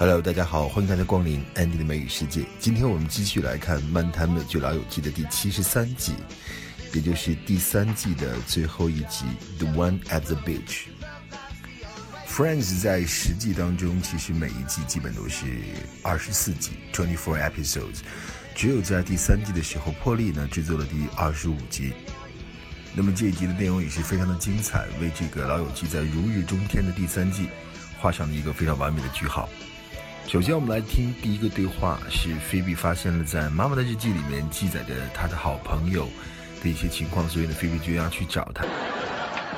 Hello，大家好，欢迎大家光临 Andy 的美语世界。今天我们继续来看《漫谈美剧老友记》的第七十三集，也就是第三季的最后一集《The One at the Beach》。Friends 在实际当中，其实每一季基本都是二十四集 （twenty-four episodes），只有在第三季的时候破例呢制作了第二十五集。那么这一集的内容也是非常的精彩，为这个老友记在如日中天的第三季画上了一个非常完美的句号。首先，我们来听第一个对话，是菲比发现了在妈妈的日记里面记载着她的好朋友的一些情况，所以呢，菲比就要去找他。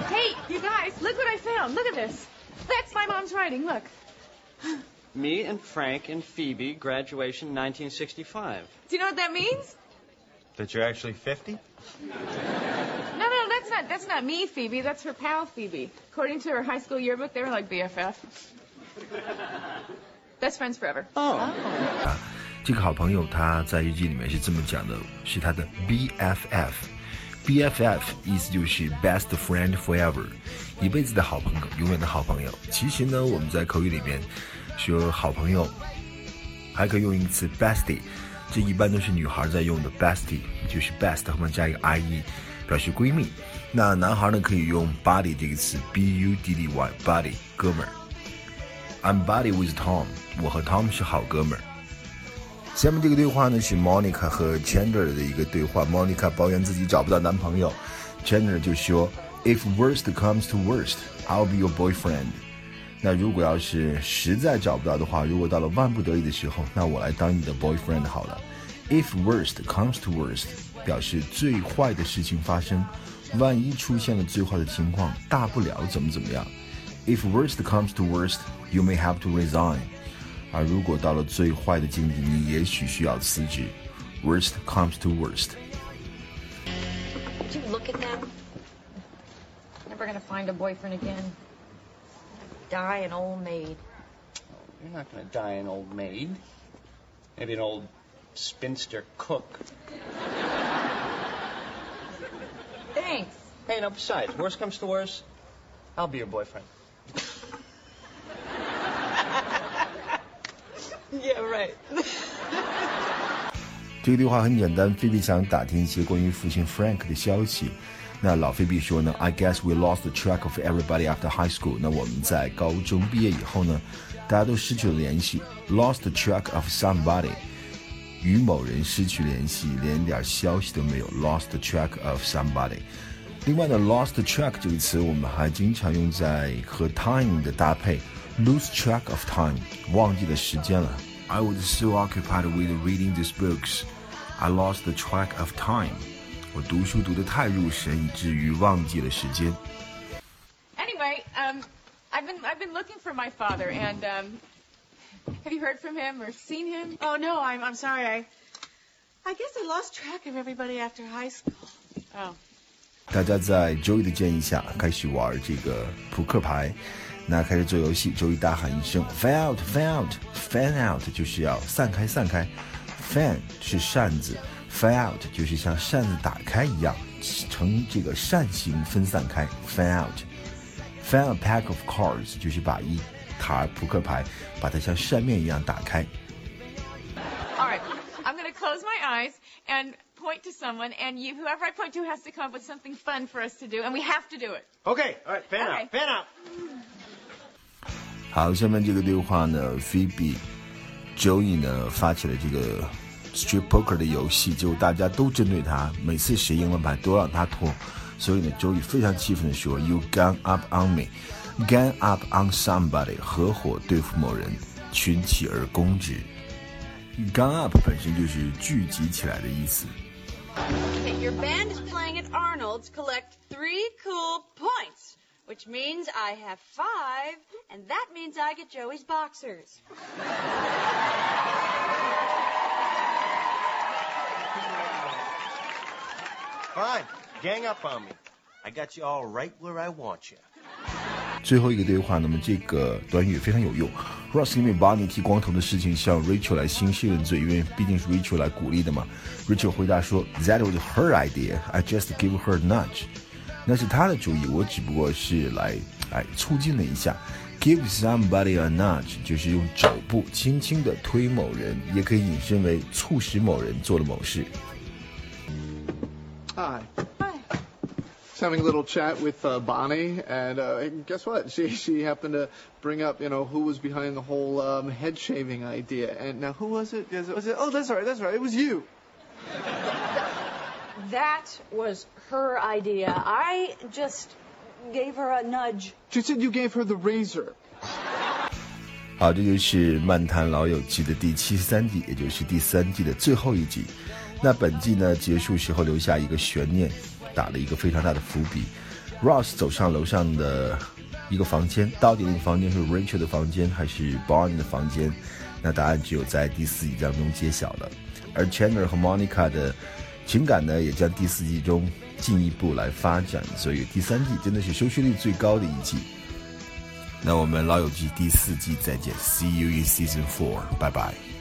Hey, you guys, look what I found. Look at this. That's my mom's writing. Look. Me and Frank and Phoebe, graduation 1965. Do you know what that means? That you're actually 50? No, no, that's not that's not me, Phoebe. That's her pal, Phoebe. According to her high school yearbook, they were like BFF. Best friends forever. Oh. 啊，这个好朋友他在日记里面是这么讲的，是他的 BFF。BFF 意思就是 best friend forever，一辈子的好朋友，永远的好朋友。其实呢，我们在口语里面说好朋友，还可以用一个词 bestie，这一般都是女孩在用的 bestie，就是 best 后面加一个 ie，表示闺蜜。那男孩呢可以用 buddy 这个词，b u d d y，buddy 哥们儿。I'm buddy with Tom，我和 Tom 是好哥们儿。下面这个对话呢是 Monica 和 Chandler 的一个对话。Monica 抱怨自己找不到男朋友，Chandler 就说：“If worst comes to worst, I'll be your boyfriend。”那如果要是实在找不到的话，如果到了万不得已的时候，那我来当你的 boyfriend 好了。If worst comes to worst，表示最坏的事情发生，万一出现了最坏的情况，大不了怎么怎么样。If worst comes to worst, you may have to resign. 而如果到了最坏的境地，你也许需要辞职。Worst comes to worst。 Did you look at them? Never gonna find a boyfriend again. Die an old maid. You're not going to die an old maid. Maybe an old spinster cook. Thanks. Hey, no, besides, worst comes to worst, I'll be your boyfriend. Yeah, right. 这个对话很简单，菲比想打听一些关于父亲 Frank 的消息。那老菲比说呢，I guess we lost track of everybody after high school。那我们在高中毕业以后呢，大家都失去了联系，lost track of somebody，与某人失去联系，连点消息都没有，lost track of somebody。另外呢，lost track 这个词我们还经常用在和 time 的搭配，lose track of time，忘记了时间了。I was so occupied with reading these books, I lost the track of time。我读书读得太入神，以至于忘记了时间。 Anyway, um, I've been I've been looking for my father, and um, have you heard from him or seen him? Oh no, I'm I'm sorry. I I guess I lost track of everybody after high school. Oh. 大家在 Joey 的建议下开始玩这个扑克牌，那开始做游戏。Joey 大喊一声 “fan out, fan out, fan out”，就是要散开，散开。fan 是扇子，fan out 就是像扇子打开一样，呈这个扇形分散开。fan out, fan a pack of cards 就是把一沓扑克牌把它像扇面一样打开。and point to someone, and you, whoever I point to, has to come up with something fun for us to do, and we have to do it. Okay, all right, fan Okay. out, fan out. 好，下面这个对话呢，Phoebe、Joey 呢发起了这个 Street Poker 的游戏，结果大家都针对他，每次谁赢了牌都让他脱，所以呢，Joey 非常气愤的说：“You gang up on me, gang up on somebody，合伙对付某人，群起而攻之。 ”Gang up 本身就是聚集起来的意思。 Okay, your band is playing at Arnold's. Collect three cool points, which means I have five, and that means I get Joey's boxers. Fine. Gang up on me. I got you all right where I want you. 最后一个对话，那么这个短语非常有用。Ross 因为 Bonnie 剃光头的事情向 Rachel 来兴师问罪，因为毕竟是 Rachel 来鼓励的嘛。Rachel 回答说：“That was her idea. I just give her a nudge。”那是她的主意，我只不过是来哎促进了一下，Give somebody a nudge 就是用肘部轻轻的推某人，也可以引申为促使某人做了某事。Hi. Hi. Just having a little chat with uh, Bonnie, and uh, guess what? She she happened to bring up, you know, who was behind the whole um, head shaving idea. And now, who was it? Was it, was it? Oh, that's right, that's right. It was you. That was her idea. I just gave her a nudge. She said you gave her the razor. 好，这就是《漫谈老友记》的第七十三集，也就是第三季的最后一集。那本季呢结束时候留下一个悬念， 打了一个非常大的伏笔。Ross 走上楼上的一个房间，到底那个房间是 Rachel 的房间还是 Barney 的房间？那答案只有在第四集当中揭晓了。而 Chandler 和 Monica 的情感呢，也将第四季中进一步来发展，所以第三季真的是收视率最高的一季。那我们老友记第四季再见，See you in season four，拜拜。